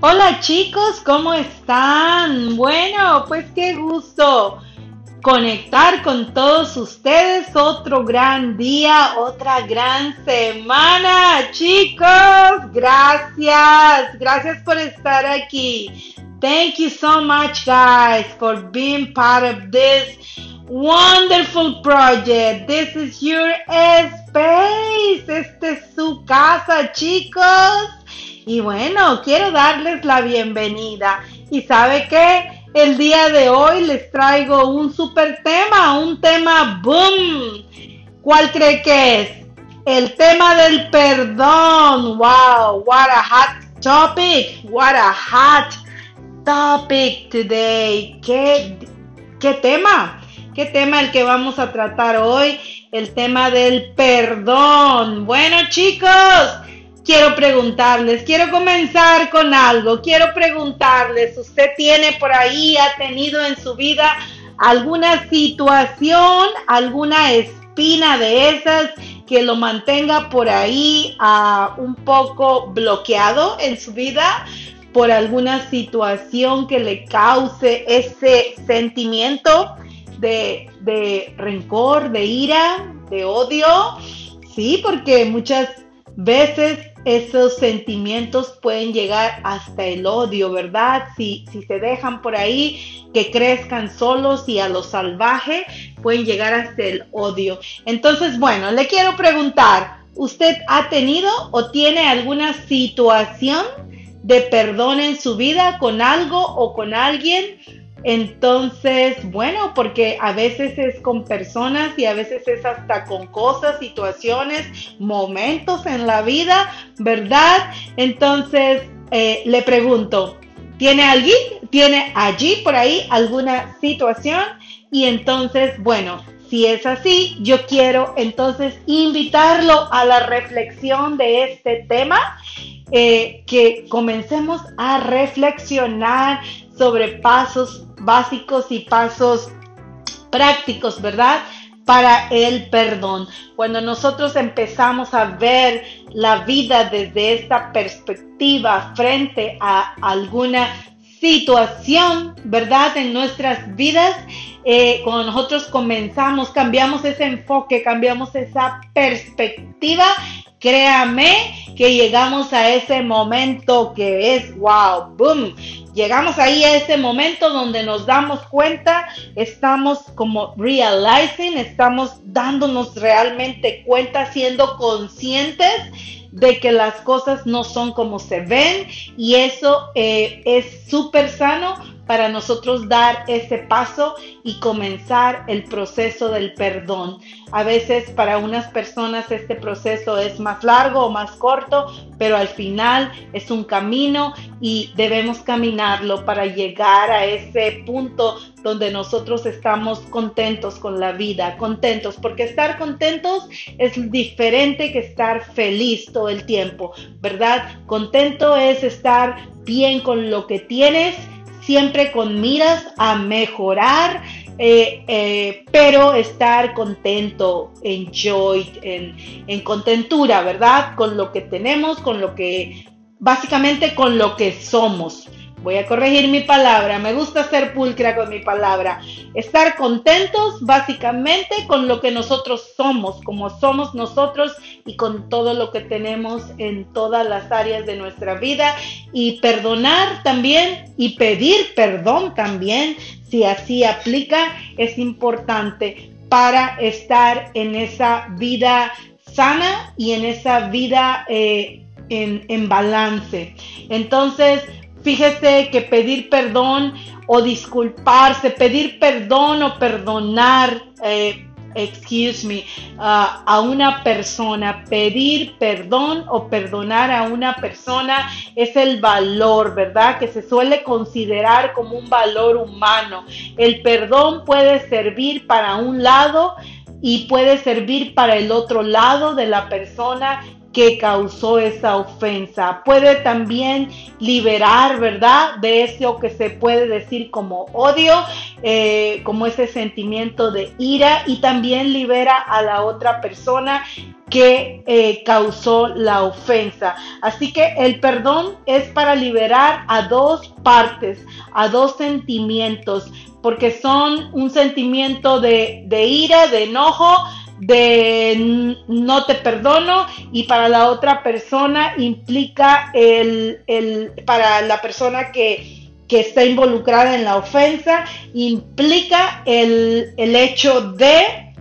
Hola chicos, ¿cómo están? Bueno, pues qué gusto conectar con todos ustedes. Otro gran día, otra gran semana. Chicos, gracias. Gracias por estar aquí. Thank you so much guys for being part of this wonderful project. This is your space. Este es su casa, chicos. Y bueno, quiero darles la bienvenida. ¿Y sabe qué? El día de hoy les traigo un super tema, un tema boom. ¿Cuál cree que es? El tema del perdón. Wow, what a hot topic. What a hot topic today. ¿Qué, qué tema? ¿Qué tema el que vamos a tratar hoy? El tema del perdón. Bueno, chicos quiero preguntarles, quiero comenzar con algo, quiero preguntarles, ¿usted tiene por ahí, ha tenido en su vida alguna situación, alguna espina de esas que lo mantenga por ahí uh, un poco bloqueado en su vida? por alguna situación que le cause ese sentimiento de, de rencor, de ira, de odio. Sí, porque muchas veces esos sentimientos pueden llegar hasta el odio, ¿verdad? Si, si se dejan por ahí que crezcan solos y a lo salvaje, pueden llegar hasta el odio. Entonces, bueno, le quiero preguntar, ¿usted ha tenido o tiene alguna situación de perdón en su vida con algo o con alguien? Entonces, bueno, porque a veces es con personas y a veces es hasta con cosas, situaciones, momentos en la vida, ¿verdad? Entonces, eh, le pregunto, ¿tiene alguien? ¿Tiene allí por ahí alguna situación? Y entonces, bueno, si es así, yo quiero entonces invitarlo a la reflexión de este tema, eh, que comencemos a reflexionar sobre pasos básicos y pasos prácticos, ¿verdad? Para el perdón. Cuando nosotros empezamos a ver la vida desde esta perspectiva frente a alguna situación, ¿verdad? En nuestras vidas, eh, cuando nosotros comenzamos, cambiamos ese enfoque, cambiamos esa perspectiva, créame que llegamos a ese momento que es wow, boom, llegamos ahí a ese momento donde nos damos cuenta, estamos como realizing, estamos dándonos realmente cuenta, siendo conscientes de que las cosas no son como se ven y eso eh, es súper sano para nosotros dar ese paso y comenzar el proceso del perdón. A veces para unas personas este proceso es más largo o más corto, pero al final es un camino y debemos caminarlo para llegar a ese punto donde nosotros estamos contentos con la vida, contentos, porque estar contentos es diferente que estar feliz todo el tiempo, ¿verdad? Contento es estar bien con lo que tienes siempre con miras a mejorar, eh, eh, pero estar contento, enjoy, en, en contentura, ¿verdad? Con lo que tenemos, con lo que, básicamente con lo que somos. Voy a corregir mi palabra, me gusta ser pulcra con mi palabra. Estar contentos básicamente con lo que nosotros somos, como somos nosotros y con todo lo que tenemos en todas las áreas de nuestra vida. Y perdonar también y pedir perdón también, si así aplica, es importante para estar en esa vida sana y en esa vida eh, en, en balance. Entonces, Fíjese que pedir perdón o disculparse, pedir perdón o perdonar, eh, excuse me, a una persona, pedir perdón o perdonar a una persona es el valor, ¿verdad? Que se suele considerar como un valor humano. El perdón puede servir para un lado y puede servir para el otro lado de la persona que causó esa ofensa. Puede también liberar, ¿verdad? De eso que se puede decir como odio, eh, como ese sentimiento de ira y también libera a la otra persona que eh, causó la ofensa. Así que el perdón es para liberar a dos partes, a dos sentimientos, porque son un sentimiento de, de ira, de enojo, de no te perdono y para la otra persona implica el, para la persona que, está involucrada en la ofensa, implica el, el hecho de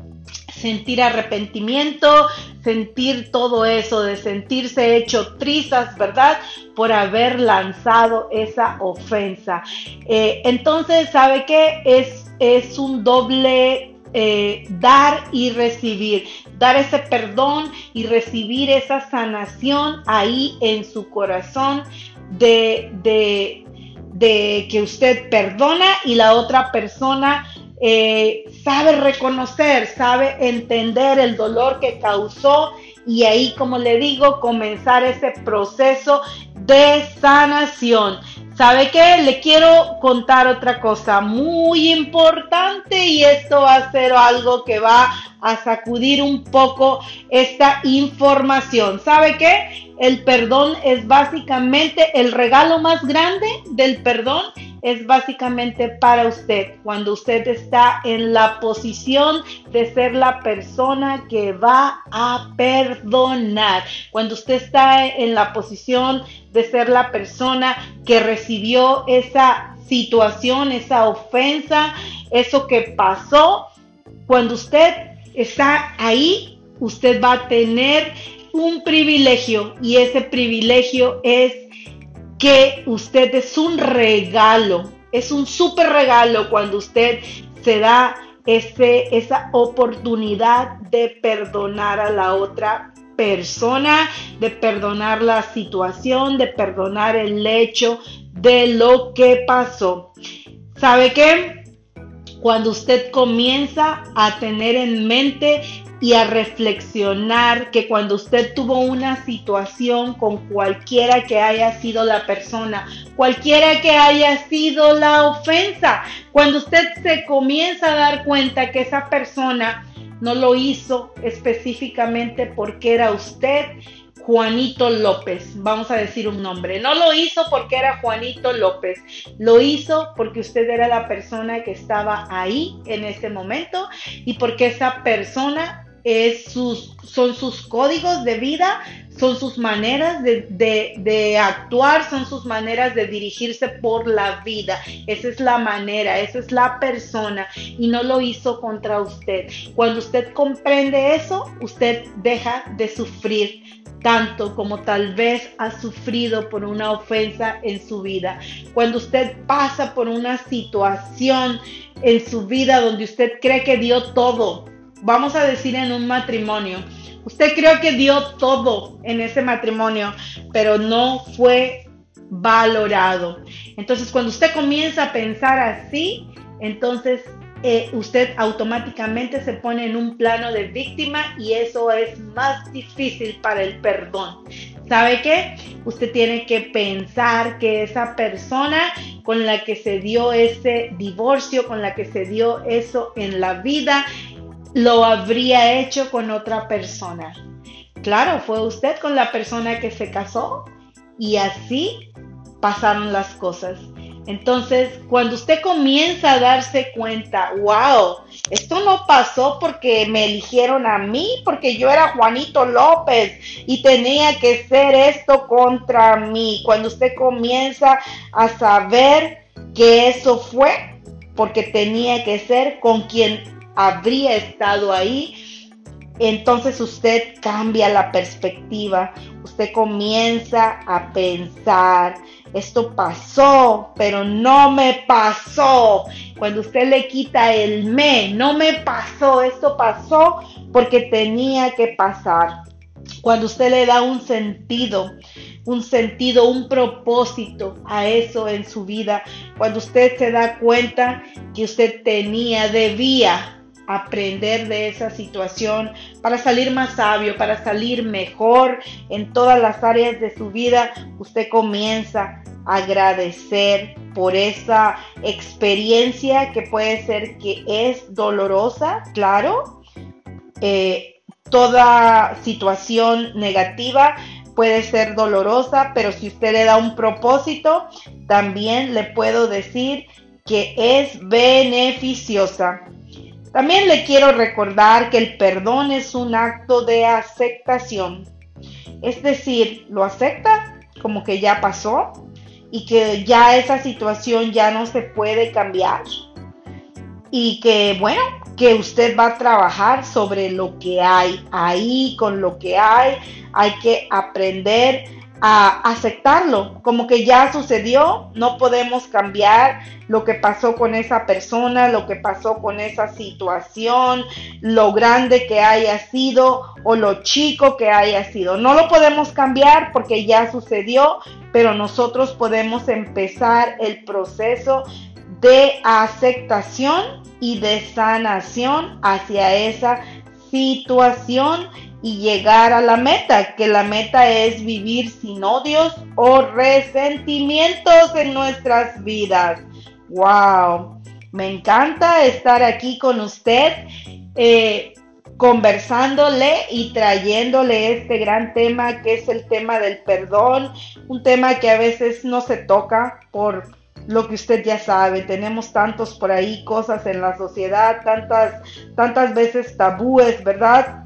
sentir arrepentimiento, sentir todo eso, de sentirse hecho trizas, ¿verdad? Por haber lanzado esa ofensa. Eh, entonces, ¿sabe qué? Es, es un doble eh, dar y recibir, dar ese perdón y recibir esa sanación ahí en su corazón de, de, que usted perdona y la otra persona eh, sabe reconocer, sabe entender el dolor que causó y ahí, como le digo, comenzar ese proceso de sanación. ¿Sabe qué? Le quiero contar otra cosa muy importante y esto va a ser algo que va a sacudir un poco esta información. ¿Sabe qué? El perdón es básicamente el regalo más grande del perdón es básicamente para usted, cuando usted está en la posición de ser la persona que va a perdonar, cuando usted está en la posición de ser la persona que recibió esa situación, esa ofensa, eso que pasó, cuando usted está ahí, usted va a tener un privilegio y ese privilegio es que usted es un regalo, es un súper regalo cuando usted se da ese, esa oportunidad de perdonar a la otra persona, de perdonar la situación, de perdonar el hecho de lo que pasó. ¿Sabe qué? Cuando usted comienza a tener en mente y a reflexionar que cuando usted tuvo una situación con cualquiera que haya sido la persona, cualquiera que haya sido la ofensa, cuando usted se comienza a dar cuenta que esa persona no lo hizo específicamente porque era usted, Juanito López, vamos a decir un nombre. No lo hizo porque era Juanito López, lo hizo porque usted era la persona que estaba ahí en ese momento y porque esa persona sus, son sus códigos de vida, son sus maneras de, actuar, son sus maneras de dirigirse por la vida. Esa es la manera, esa es la persona y no lo hizo contra usted. Cuando usted comprende eso, usted deja de sufrir tanto como tal vez ha sufrido por una ofensa en su vida. Cuando usted pasa por una situación en su vida donde usted cree que dio todo, vamos a decir en un matrimonio, usted creo que dio todo en ese matrimonio, pero no fue valorado. Entonces, cuando usted comienza a pensar así, entonces eh, usted automáticamente se pone en un plano de víctima y eso es más difícil para el perdón. ¿Sabe qué? Usted tiene que pensar que esa persona con la que se dio ese divorcio, con la que se dio eso en la vida, lo habría hecho con otra persona. Claro, fue usted con la persona que se casó y así pasaron las cosas. Entonces, cuando usted comienza a darse cuenta, wow, esto no pasó porque me eligieron a mí, porque yo era Juanito López y tenía que ser esto contra mí. Cuando usted comienza a saber que eso fue porque tenía que ser con quien habría estado ahí, entonces usted cambia la perspectiva, usted comienza a pensar, esto pasó, pero no me pasó. Cuando usted le quita el me, no me pasó, esto pasó porque tenía que pasar. Cuando usted le da un sentido, un sentido, un propósito a eso en su vida, cuando usted se da cuenta que usted tenía, debía aprender de esa situación, para salir más sabio, para salir mejor en todas las áreas de su vida, usted comienza a agradecer por esa experiencia que puede ser que es dolorosa, claro. Eh, toda situación negativa puede ser dolorosa, pero si usted le da un propósito, también le puedo decir que es beneficiosa. También le quiero recordar que el perdón es un acto de aceptación. Es decir, lo acepta como que ya pasó y que ya esa situación ya no se puede cambiar. Y que bueno, que usted va a trabajar sobre lo que hay ahí, con lo que hay. Hay que aprender a aceptarlo, como que ya sucedió, no podemos cambiar lo que pasó con esa persona, lo que pasó con esa situación, lo grande que haya sido o lo chico que haya sido. No lo podemos cambiar porque ya sucedió, pero nosotros podemos empezar el proceso de aceptación y de sanación hacia esa situación y llegar a la meta, que la meta es vivir sin odios o resentimientos en nuestras vidas. ¡Wow! Me encanta estar aquí con usted, eh, conversándole y trayéndole este gran tema que es el tema del perdón, un tema que a veces no se toca por lo que usted ya sabe, tenemos tantos por ahí cosas en la sociedad, tantas, tantas veces tabúes, ¿verdad?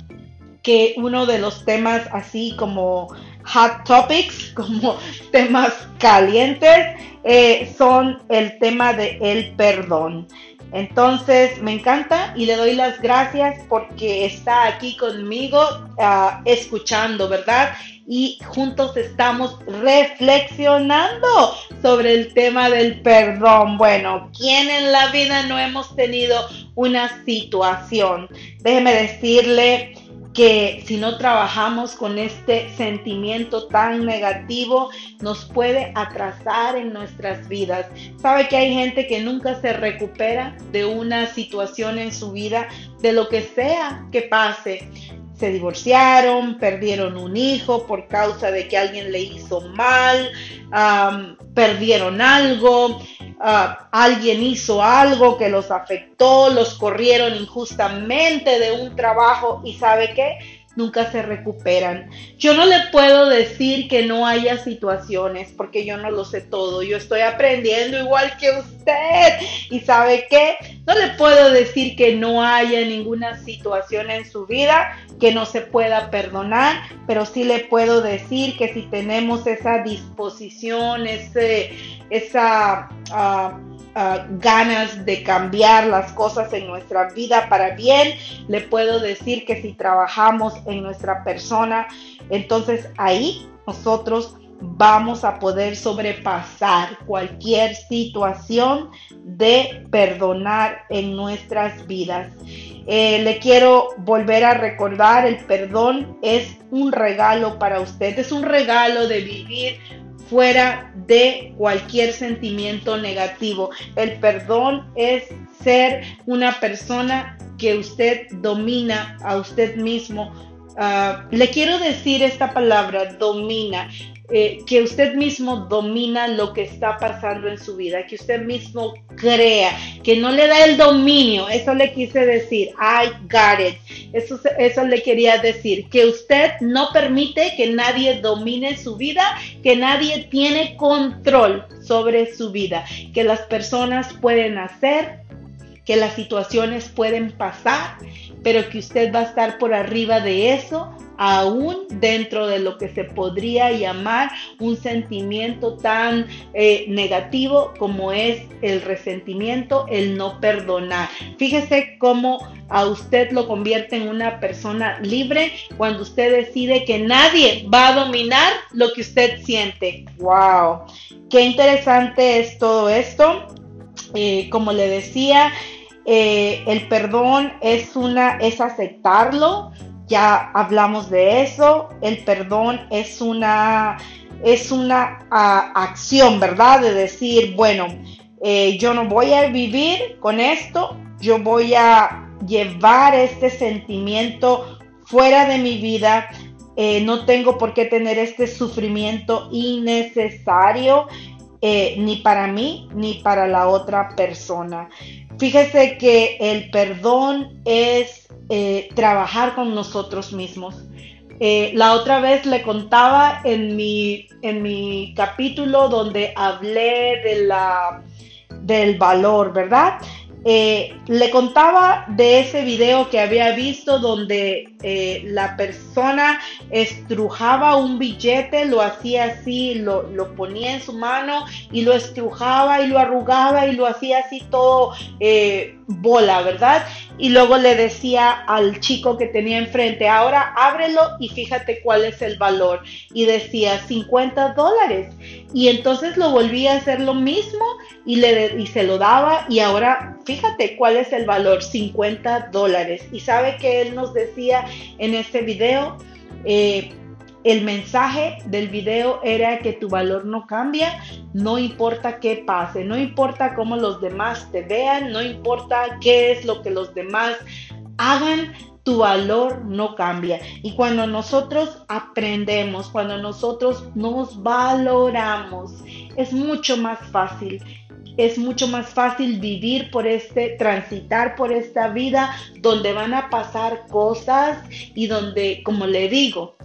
Que uno de los temas así como hot topics, como temas calientes, eh, son el tema de el perdón. Entonces me encanta y le doy las gracias porque está aquí conmigo ah, escuchando, ¿verdad? Y juntos estamos reflexionando sobre el tema del perdón. Bueno, ¿quién en la vida no hemos tenido una situación? Déjeme decirle que si no trabajamos con este sentimiento tan negativo, nos puede atrasar en nuestras vidas. Sabe que hay gente que nunca se recupera de una situación en su vida, de lo que sea que pase. Se divorciaron, perdieron un hijo por causa de que alguien le hizo mal, perdieron algo, Ah, alguien hizo algo que los afectó, los corrieron injustamente de un trabajo y sabe qué, nunca se recuperan. Yo no le puedo decir que no haya situaciones porque yo no lo sé todo. Yo estoy aprendiendo igual que usted. Y sabe qué, no le puedo decir que no haya ninguna situación en su vida que no se pueda perdonar, pero sí le puedo decir que si tenemos esa disposición, ese, esa... Ah, ganas de cambiar las cosas en nuestra vida para bien, le puedo decir que si trabajamos en nuestra persona, entonces ahí nosotros vamos a poder sobrepasar cualquier situación de perdonar en nuestras vidas. Eh, le quiero volver a recordar, el perdón es un regalo para usted, es un regalo de vivir fuera de cualquier sentimiento negativo. El perdón es ser una persona que usted domina a usted mismo. Ah, le quiero decir esta palabra, domina. Eh, que usted mismo domina lo que está pasando en su vida, que usted mismo crea, que no le da el dominio, eso le quise decir, I got it, eso, eso le quería decir, que usted no permite que nadie domine su vida, que nadie tiene control sobre su vida, que las personas pueden hacer que las situaciones pueden pasar, pero que usted va a estar por arriba de eso, aún dentro de lo que se podría llamar un sentimiento tan eh, negativo como es el resentimiento, el no perdonar. Fíjese cómo a usted lo convierte en una persona libre cuando usted decide que nadie va a dominar lo que usted siente. ¡Wow! Qué interesante es todo esto. Eh, como le decía, eh, el perdón es una, es aceptarlo. Ya hablamos de eso. El perdón es una, es una acción, ¿verdad? De decir, bueno, eh, yo no voy a vivir con esto. Yo voy a llevar este sentimiento fuera de mi vida. No tengo por qué tener este sufrimiento innecesario eh, ni para mí ni para la otra persona. Fíjese que el perdón es eh, trabajar con nosotros mismos. la otra vez le contaba en mi, en mi capítulo donde hablé de la, del valor, ¿verdad? Eh, le contaba de ese video que había visto donde eh, la persona estrujaba un billete, lo hacía así, lo, lo, ponía en su mano y lo estrujaba y lo arrugaba y lo hacía así todo eh, bola, ¿verdad? Y luego le decía al chico que tenía enfrente, ahora ábrelo y fíjate cuál es el valor. Y decía 50 dólares. Y entonces lo volvía a hacer lo mismo y, le, y se lo daba y ahora fíjate cuál es el valor, 50 dólares. Y sabe que él nos decía en este video, eh, el mensaje del video era que tu valor no cambia, no importa qué pase, no importa cómo los demás te vean, no importa qué es lo que los demás hagan, tu valor no cambia. Y cuando nosotros aprendemos, cuando nosotros nos valoramos, es mucho más fácil. Es mucho más fácil vivir por este, transitar por esta vida donde van a pasar cosas y donde, como le digo,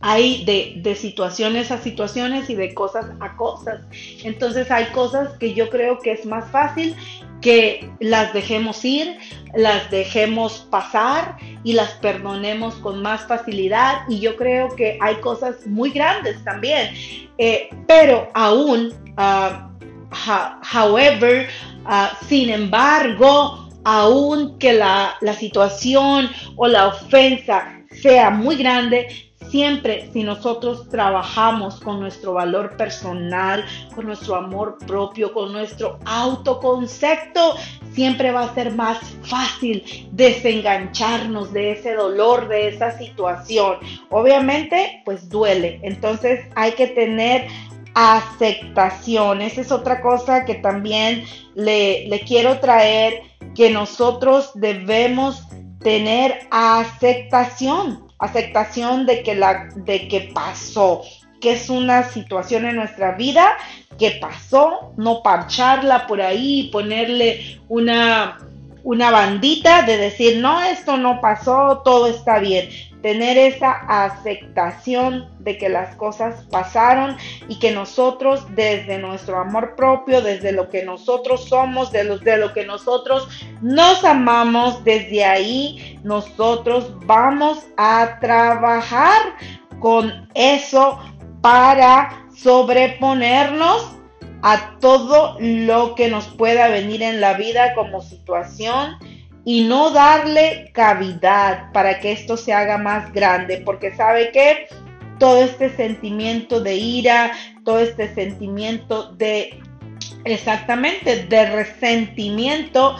hay de, de, situaciones a situaciones y de cosas a cosas. Entonces hay cosas que yo creo que es más fácil que las dejemos ir, las dejemos pasar y las perdonemos con más facilidad. Y yo creo que hay cosas muy grandes también. Eh, pero aún, uh, however, uh, sin embargo, aún que la, la situación o la ofensa sea muy grande, Siempre si nosotros trabajamos con nuestro valor personal, con nuestro amor propio, con nuestro autoconcepto, siempre va a ser más fácil desengancharnos de ese dolor, de esa situación. Obviamente, pues duele. Entonces hay que tener aceptación. Esa es otra cosa que también le, le quiero traer, que nosotros debemos tener aceptación aceptación de que, la, de que pasó, que es una situación en nuestra vida que pasó, no parcharla por ahí ponerle una, una bandita de decir, no, esto no pasó, todo está bien tener esa aceptación de que las cosas pasaron y que nosotros desde nuestro amor propio, desde lo que nosotros somos, de, los, de lo que nosotros nos amamos, desde ahí nosotros vamos a trabajar con eso para sobreponernos a todo lo que nos pueda venir en la vida como situación y no darle cavidad para que esto se haga más grande, porque sabe que todo este sentimiento de ira, todo este sentimiento de exactamente de resentimiento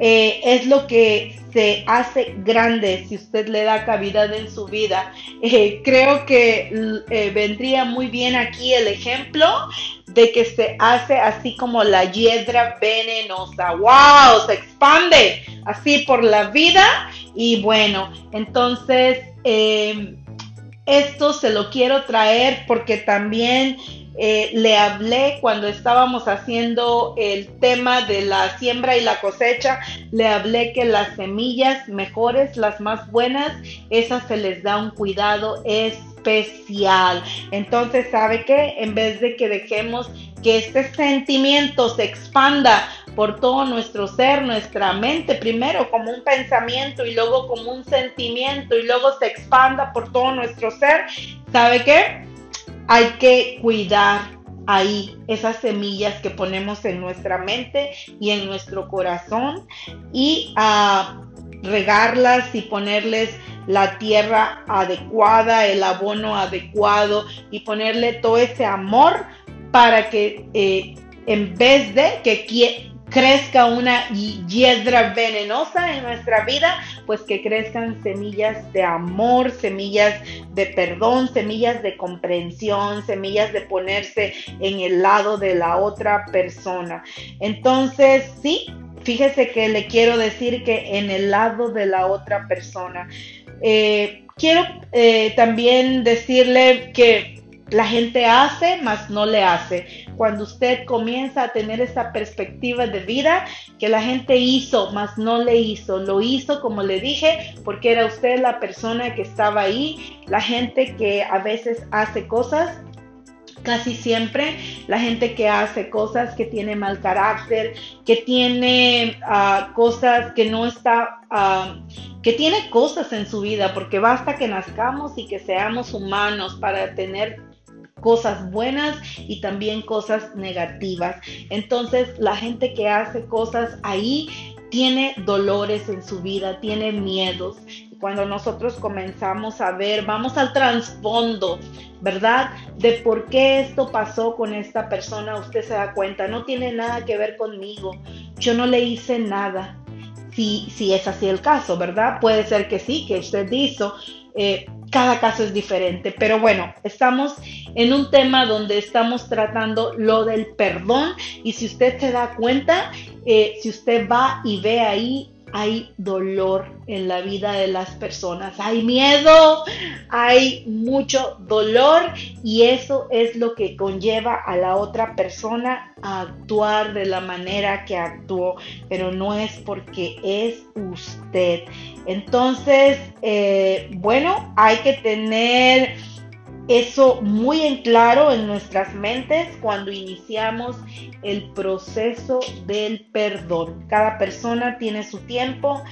eh, es lo que se hace grande si usted le da cavidad en su vida. Eh, creo que eh, vendría muy bien aquí el ejemplo de que se hace así como la hiedra venenosa. ¡Wow! Se expande así por la vida. Y bueno, entonces esto se lo quiero traer porque también eh, le hablé cuando estábamos haciendo el tema de la siembra y la cosecha, le hablé que las semillas mejores, las más buenas, esas se les da un cuidado especial. Entonces, ¿sabe qué? En vez de que dejemos que este sentimiento se expanda por todo nuestro ser, nuestra mente, primero como un pensamiento y luego como un sentimiento y luego se expanda por todo nuestro ser, ¿sabe qué? Hay que cuidar ahí esas semillas que ponemos en nuestra mente y en nuestro corazón y a regarlas y ponerles la tierra adecuada, el abono adecuado y ponerle todo ese amor para que eh, en vez de que crezca una hiedra venenosa en nuestra vida, pues que crezcan semillas de amor, semillas de perdón, semillas de comprensión, semillas de ponerse en el lado de la otra persona. Entonces, sí, fíjese que le quiero decir que en el lado de la otra persona. Eh, quiero eh, también decirle que la gente hace, mas no le hace. Cuando usted comienza a tener esa perspectiva de vida, que la gente hizo, mas no le hizo. Lo hizo, como le dije, porque era usted la persona que estaba ahí. La gente que a veces hace cosas casi siempre la gente que hace cosas que tiene mal carácter, que tiene ah, cosas que no está, ah, que tiene cosas en su vida, porque basta que nazcamos y que seamos humanos para tener cosas buenas y también cosas negativas. Entonces la gente que hace cosas ahí tiene dolores en su vida, tiene miedos. Cuando nosotros comenzamos a ver, vamos al trasfondo, ¿verdad? De por qué esto pasó con esta persona, usted se da cuenta, no tiene nada que ver conmigo, yo no le hice nada. Si, si es así el caso, ¿verdad? Puede ser que sí, que usted hizo, eh, cada caso es diferente, pero bueno, estamos en un tema donde estamos tratando lo del perdón y si usted se da cuenta, eh, si usted va y ve ahí hay dolor en la vida de las personas, hay miedo, hay mucho dolor y eso es lo que conlleva a la otra persona a actuar de la manera que actuó, pero no es porque es usted. Entonces, eh, bueno, hay que tener eso muy en claro en nuestras mentes cuando iniciamos el proceso del perdón. Cada persona tiene su tiempo,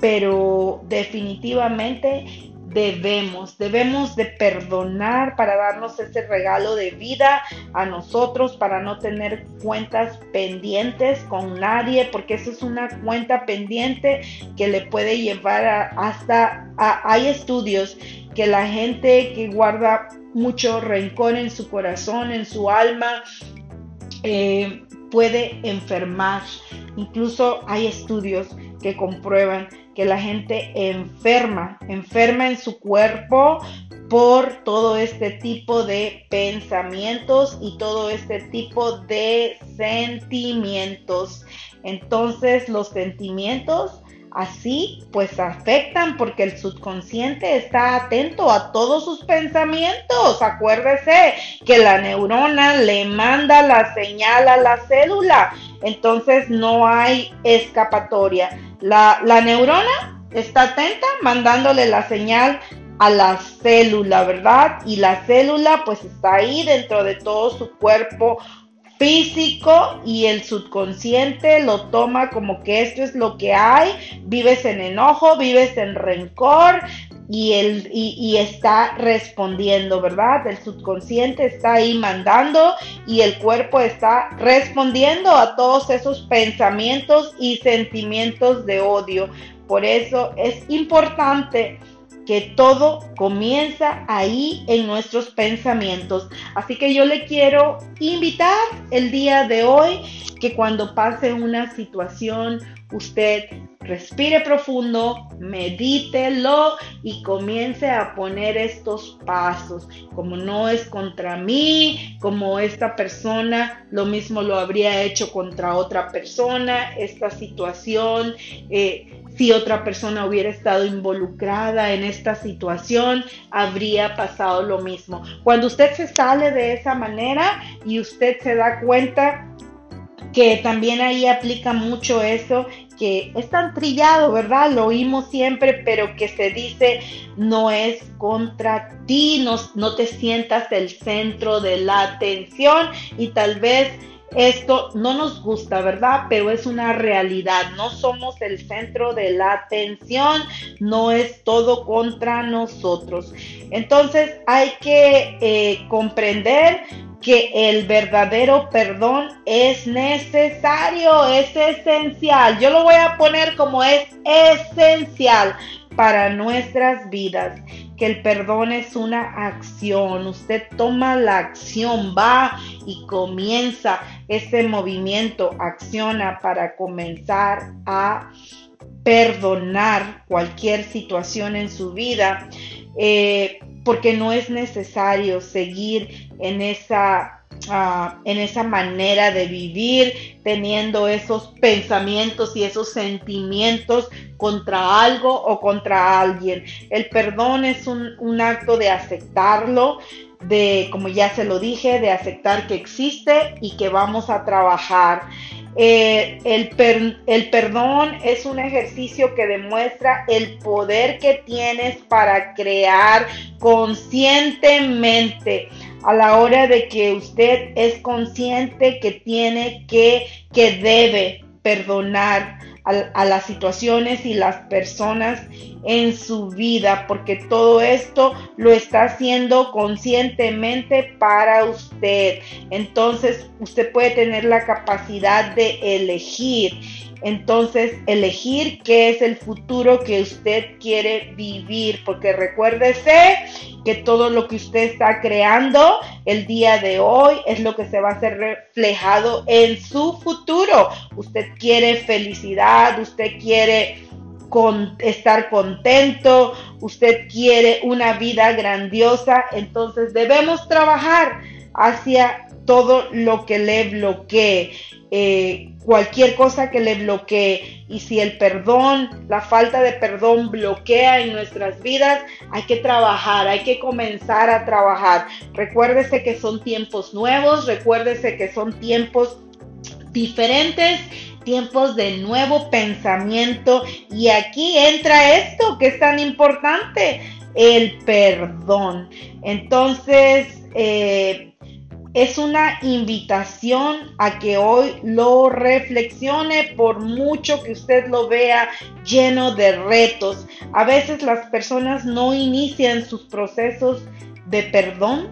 pero definitivamente debemos, debemos de perdonar para darnos ese regalo de vida a nosotros, para no tener cuentas pendientes con nadie, porque eso es una cuenta pendiente que le puede llevar hasta, hay estudios que la gente que guarda mucho rencor en su corazón, en su alma, eh, puede enfermar. Incluso hay estudios que comprueban que la gente enferma, enferma en su cuerpo por todo este tipo de pensamientos y todo este tipo de sentimientos. Entonces los sentimientos Así pues afectan porque el subconsciente está atento a todos sus pensamientos. Acuérdese que la neurona le manda la señal a la célula. Entonces no hay escapatoria. La, neurona está atenta mandándole la señal a la célula, ¿verdad? Y la célula pues está ahí dentro de todo su cuerpo físico y el subconsciente lo toma como que esto es lo que hay, vives en enojo, vives en rencor y, el, y, está respondiendo, ¿verdad? El subconsciente está ahí mandando y el cuerpo está respondiendo a todos esos pensamientos y sentimientos de odio. Por eso es importante que todo comienza ahí en nuestros pensamientos. Así que yo le quiero invitar el día de hoy que cuando pase una situación usted respire profundo, medítelo y comience a poner estos pasos. Como no es contra mí, como esta persona lo mismo lo habría hecho contra otra persona, esta situación. Eh, si otra persona hubiera estado involucrada en esta situación, habría pasado lo mismo. Cuando usted se sale de esa manera y usted se da cuenta que también ahí aplica mucho eso, que es tan trillado, ¿verdad? Lo oímos siempre, pero que se dice no es contra ti, no, no te sientas el centro de la atención y tal vez esto no nos gusta, ¿verdad? Pero es una realidad. No somos el centro de la atención, no es todo contra nosotros. Entonces hay que eh, comprender que el verdadero perdón es necesario, es esencial. Yo lo voy a poner como es esencial para nuestras vidas que el perdón es una acción. Usted toma la acción, va y comienza ese movimiento, acciona para comenzar a perdonar cualquier situación en su vida, eh, porque no es necesario seguir en esa ah, en esa manera de vivir, teniendo esos pensamientos y esos sentimientos contra algo o contra alguien. El perdón es un, un acto de aceptarlo, de, como ya se lo dije, de aceptar que existe y que vamos a trabajar. Eh, el, el perdón es un ejercicio que demuestra el poder que tienes para crear conscientemente. A la hora de que usted es consciente que tiene que, que debe perdonar a, las situaciones y las personas en su vida, porque todo esto lo está haciendo conscientemente para usted. Entonces, usted puede tener la capacidad de elegir entonces, elegir qué es el futuro que usted quiere vivir, porque recuérdese que todo lo que usted está creando el día de hoy es lo que se va a ser reflejado en su futuro. Usted quiere felicidad, usted quiere estar contento, usted quiere una vida grandiosa, entonces debemos trabajar hacia todo lo que le bloquee. Eh, cualquier cosa que le bloquee. Y si el perdón, la falta de perdón bloquea en nuestras vidas, hay que trabajar, hay que comenzar a trabajar. Recuérdese que son tiempos nuevos, recuérdese que son tiempos diferentes tiempos de nuevo pensamiento y aquí entra esto que es tan importante, el perdón. Entonces, eh, es una invitación a que hoy lo reflexione por mucho que usted lo vea lleno de retos. A veces las personas no inician sus procesos de perdón.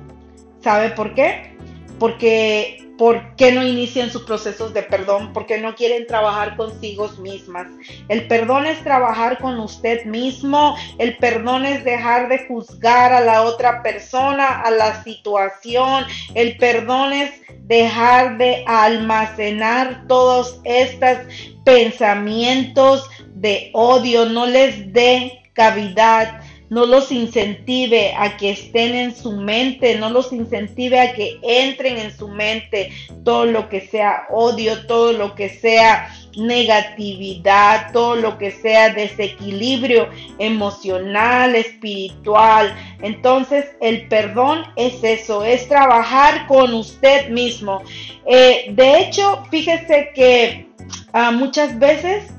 ¿Sabe por qué? Porque ¿Por qué no inician sus procesos de perdón? Porque no quieren trabajar consigo mismas. El perdón es trabajar con usted mismo. El perdón es dejar de juzgar a la otra persona, a la situación. El perdón es dejar de almacenar todos estos pensamientos de odio. No les dé cavidad no los incentive a que estén en su mente, no los incentive a que entren en su mente todo lo que sea odio, todo lo que sea negatividad, todo lo que sea desequilibrio emocional, espiritual. Entonces el perdón es eso, es trabajar con usted mismo. Eh, de hecho, fíjese que ah, muchas veces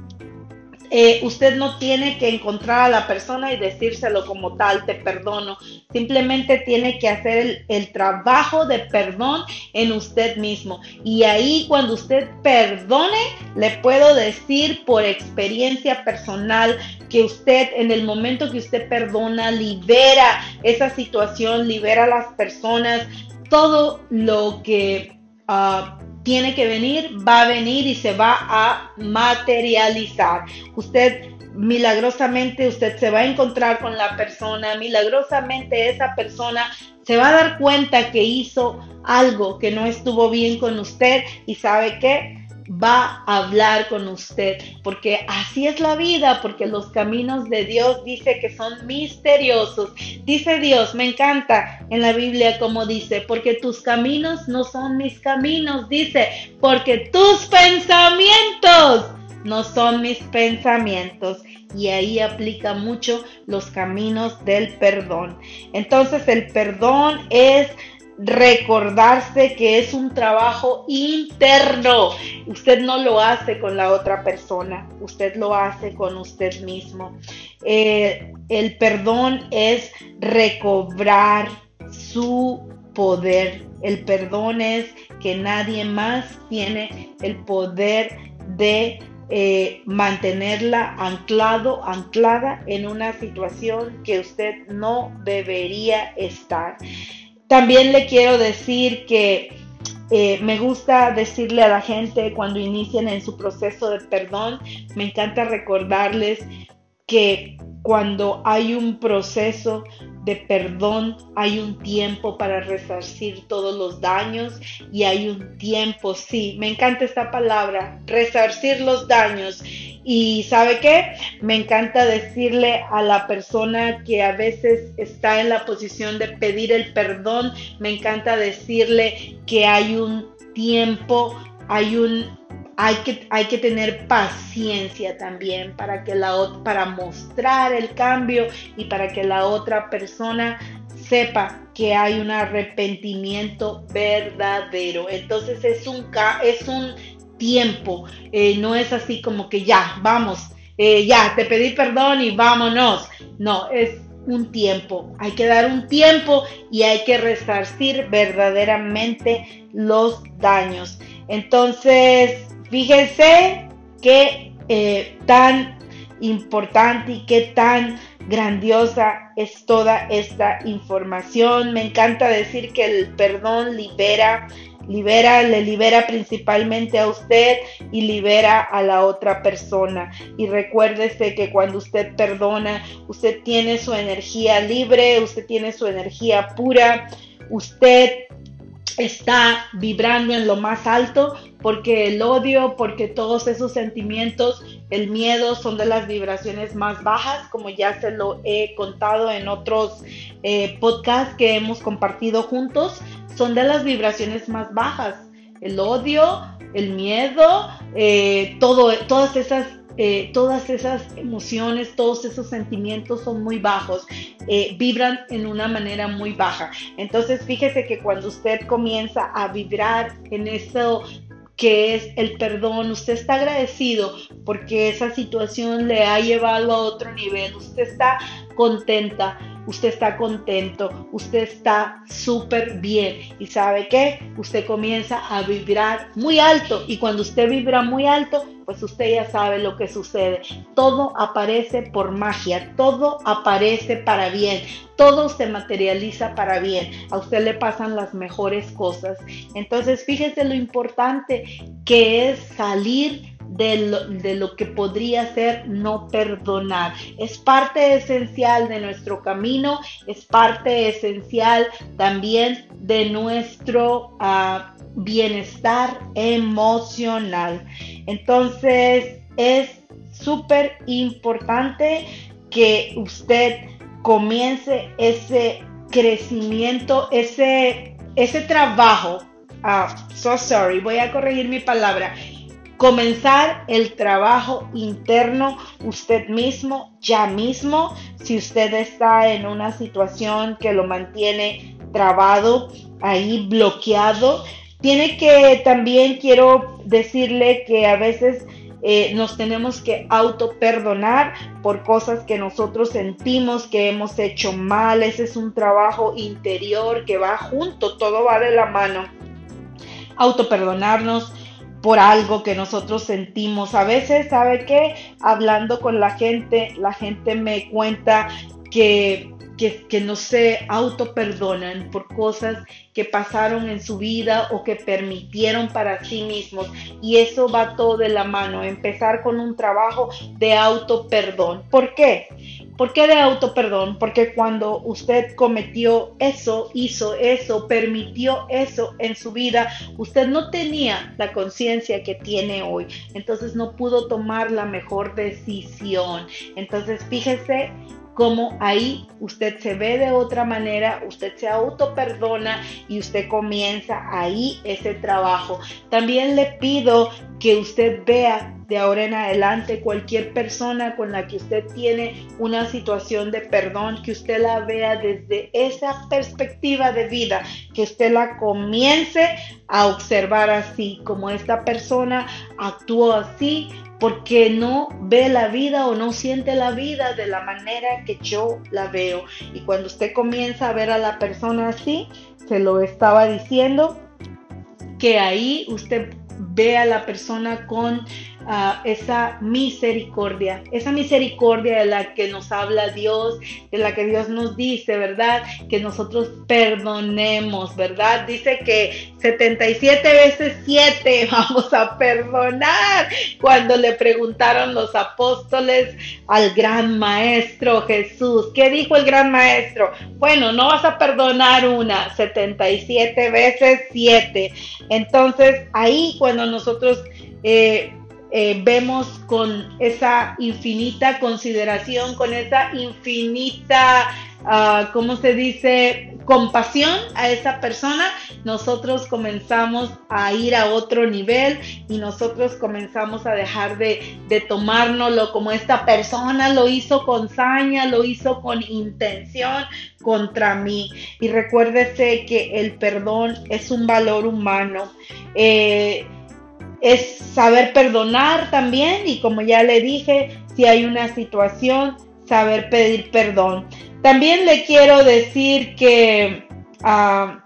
eh, usted no tiene que encontrar a la persona y decírselo como tal, te perdono. Simplemente tiene que hacer el, el, trabajo de perdón en usted mismo. Y ahí cuando usted perdone, le puedo decir por experiencia personal que usted en el momento que usted perdona, libera esa situación, libera a las personas, todo lo que... Uh, tiene que venir, va a venir y se va a materializar. Usted milagrosamente, usted se va a encontrar con la persona, milagrosamente esa persona se va a dar cuenta que hizo algo que no estuvo bien con usted y sabe que va a hablar con usted, porque así es la vida, porque los caminos de Dios dice que son misteriosos. Dice Dios, me encanta en la Biblia como dice, porque tus caminos no son mis caminos, dice, porque tus pensamientos no son mis pensamientos. Y ahí aplica mucho los caminos del perdón. Entonces el perdón es recordarse que es un trabajo interno. Usted no lo hace con la otra persona, usted lo hace con usted mismo. Eh, el perdón es recobrar su poder. El perdón es que nadie más tiene el poder de eh, mantenerla anclado, anclada en una situación que usted no debería estar. También le quiero decir que eh, me gusta decirle a la gente cuando inician en su proceso de perdón, me encanta recordarles que cuando hay un proceso de perdón, hay un tiempo para resarcir todos los daños y hay un tiempo, sí, me encanta esta palabra, resarcir los daños Y sabe qué, me encanta decirle a la persona que a veces está en la posición de pedir el perdón, me encanta decirle que hay un tiempo, hay un hay que, hay que tener paciencia también para, que la, para mostrar el cambio y para que la otra persona sepa que hay un arrepentimiento verdadero. Entonces es un, es un tiempo, eh, no es así como que ya, vamos, eh, ya, te pedí perdón y vámonos. No, es un tiempo. Hay que dar un tiempo y hay que resarcir verdaderamente los daños. Entonces, fíjense qué eh, tan importante y qué tan grandiosa es toda esta información. Me encanta decir que el perdón libera, libera, le libera principalmente a usted y libera a la otra persona. Y recuérdese que cuando usted perdona, usted tiene su energía libre, usted tiene su energía pura, usted está vibrando en lo más alto porque el odio, porque todos esos sentimientos, el miedo son de las vibraciones más bajas, como ya se lo he contado en otros eh, podcasts que hemos compartido juntos, son de las vibraciones más bajas. El odio, el miedo, eh, todo, todas esas eh, todas esas emociones, todos esos sentimientos son muy bajos, eh, vibran en una manera muy baja. Entonces fíjese que cuando usted comienza a vibrar en eso que es el perdón, usted está agradecido porque esa situación le ha llevado a otro nivel, usted está contenta, usted está contento, usted está súper bien y sabe qué, usted comienza a vibrar muy alto y cuando usted vibra muy alto, pues usted ya sabe lo que sucede. Todo aparece por magia, todo aparece para bien, todo se materializa para bien. A usted le pasan las mejores cosas. Entonces, fíjese lo importante que es salir de lo, que podría ser no perdonar. Es parte esencial de nuestro camino, es parte esencial también de nuestro ah, bienestar emocional. Entonces es súper importante que usted comience ese crecimiento, ese, ese trabajo. Ah, so sorry, voy a corregir mi palabra comenzar el trabajo interno usted mismo, ya mismo, si usted está en una situación que lo mantiene trabado, ahí bloqueado. Tiene que también quiero decirle que a veces eh, nos tenemos que auto perdonar por cosas que nosotros sentimos que hemos hecho mal. Ese es un trabajo interior que va junto, todo va de la mano. Auto perdonarnos por algo que nosotros sentimos. A veces, ¿sabe qué? Hablando con la gente, la gente me cuenta que, que, que no se auto perdonan por cosas que pasaron en su vida o que permitieron para sí mismos. Y eso va todo de la mano, empezar con un trabajo de auto perdón. ¿Por qué? ¿Por qué de auto perdón? Porque cuando usted cometió eso, hizo eso, permitió eso en su vida, usted no tenía la conciencia que tiene hoy. Entonces no pudo tomar la mejor decisión. Entonces fíjese cómo ahí usted se ve de otra manera, usted se auto perdona y usted comienza ahí ese trabajo. También le pido que usted vea de ahora en adelante cualquier persona con la que usted tiene una situación de perdón, que usted la vea desde esa perspectiva de vida, que usted la comience a observar así, como esta persona actuó así, porque no ve la vida o no siente la vida de la manera que yo la veo. Y cuando usted comienza a ver a la persona así, se lo estaba diciendo, que ahí usted ve a la persona con esa misericordia, esa misericordia de la que nos habla Dios, de la que Dios nos dice, ¿verdad? Que nosotros perdonemos, ¿verdad? Dice que 77 veces 7 vamos a perdonar. Cuando le preguntaron los apóstoles al gran maestro Jesús, ¿qué dijo el gran maestro? Bueno, no vas a perdonar una, 77 veces 7. Entonces ahí cuando nosotros... Eh, eh, vemos con esa infinita consideración, con esa infinita, uh, ¿cómo se dice?, compasión a esa persona, nosotros comenzamos a ir a otro nivel y nosotros comenzamos a dejar de, de tomárnoslo como esta persona lo hizo con saña, lo hizo con intención contra mí. Y recuérdese que el perdón es un valor humano. Eh, es saber perdonar también y como ya le dije, si hay una situación, saber pedir perdón. También le quiero decir que, ah,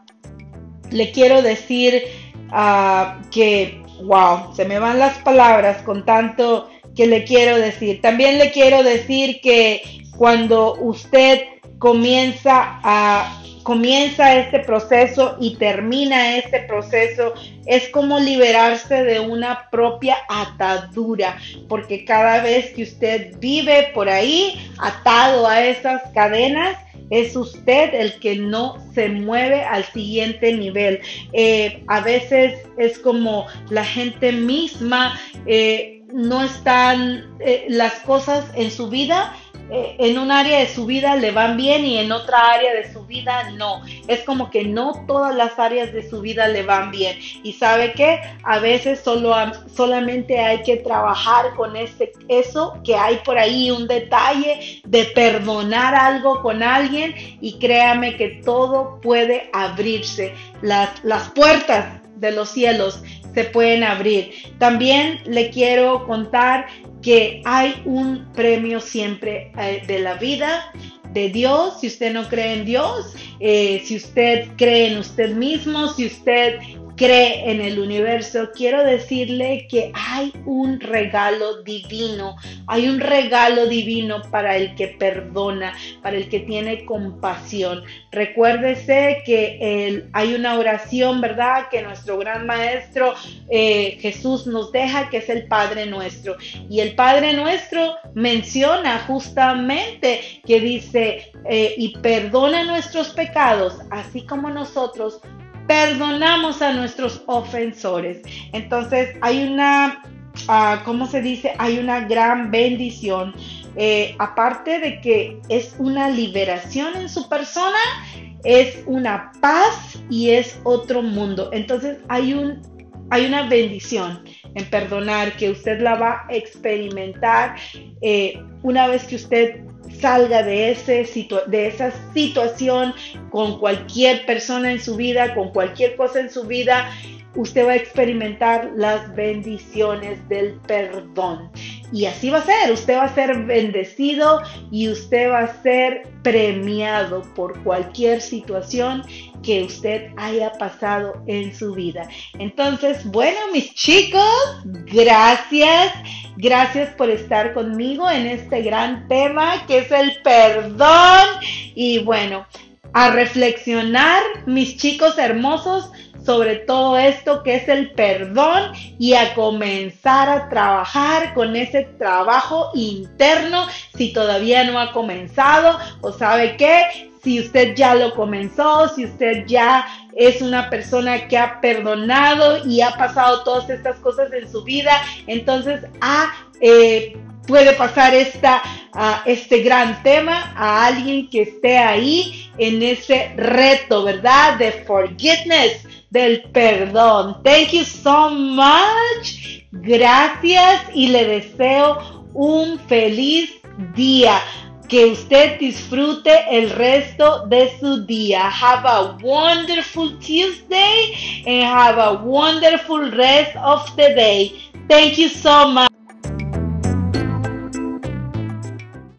le quiero decir ah, que, wow, se me van las palabras con tanto que le quiero decir. También le quiero decir que cuando usted comienza a comienza este proceso y termina este proceso, es como liberarse de una propia atadura, porque cada vez que usted vive por ahí atado a esas cadenas, es usted el que no se mueve al siguiente nivel. Eh, a veces es como la gente misma eh, no están eh, las cosas en su vida eh, en un área de su vida le van bien y en otra área de su vida no. Es como que no todas las áreas de su vida le van bien. Y sabe que a veces solo, solamente hay que trabajar con ese, eso que hay por ahí, un detalle de perdonar algo con alguien y créame que todo puede abrirse. Las, las puertas de los cielos se pueden abrir. También le quiero contar que hay un premio siempre eh, de la vida, de Dios, si usted no cree en Dios, eh, si usted cree en usted mismo, si usted cree en el universo, quiero decirle que hay un regalo divino, hay un regalo divino para el que perdona, para el que tiene compasión. Recuérdese que hay una oración, ¿verdad? Que nuestro gran maestro eh, Jesús nos deja, que es el Padre nuestro. Y el Padre nuestro menciona justamente que dice, eh, y perdona nuestros pecados, así como nosotros perdonamos a nuestros ofensores. Entonces hay una, uh, ¿cómo se dice? Hay una gran bendición. Eh, aparte de que es una liberación en su persona, es una paz y es otro mundo. Entonces hay, un, hay una bendición en perdonar que usted la va a experimentar eh, una vez que usted salga de, ese de esa situación con cualquier persona en su vida, con cualquier cosa en su vida, usted va a experimentar las bendiciones del perdón. Y así va a ser, usted va a ser bendecido y usted va a ser premiado por cualquier situación que usted haya pasado en su vida. Entonces, bueno, mis chicos, gracias. Gracias por estar conmigo en este gran tema que es el perdón. Y bueno, a reflexionar, mis chicos hermosos, sobre todo esto que es el perdón y a comenzar a trabajar con ese trabajo interno si todavía no ha comenzado o sabe qué, si usted ya lo comenzó, si usted ya es una persona que ha perdonado y ha pasado todas estas cosas en su vida, entonces ah, eh, puede pasar esta, este gran tema a alguien que esté ahí en ese reto, ¿verdad? De forgiveness, del perdón. Thank you so much. Gracias y le deseo un feliz día que usted disfrute el resto de su día. Have a wonderful Tuesday and have a wonderful rest of the day. Thank you so much.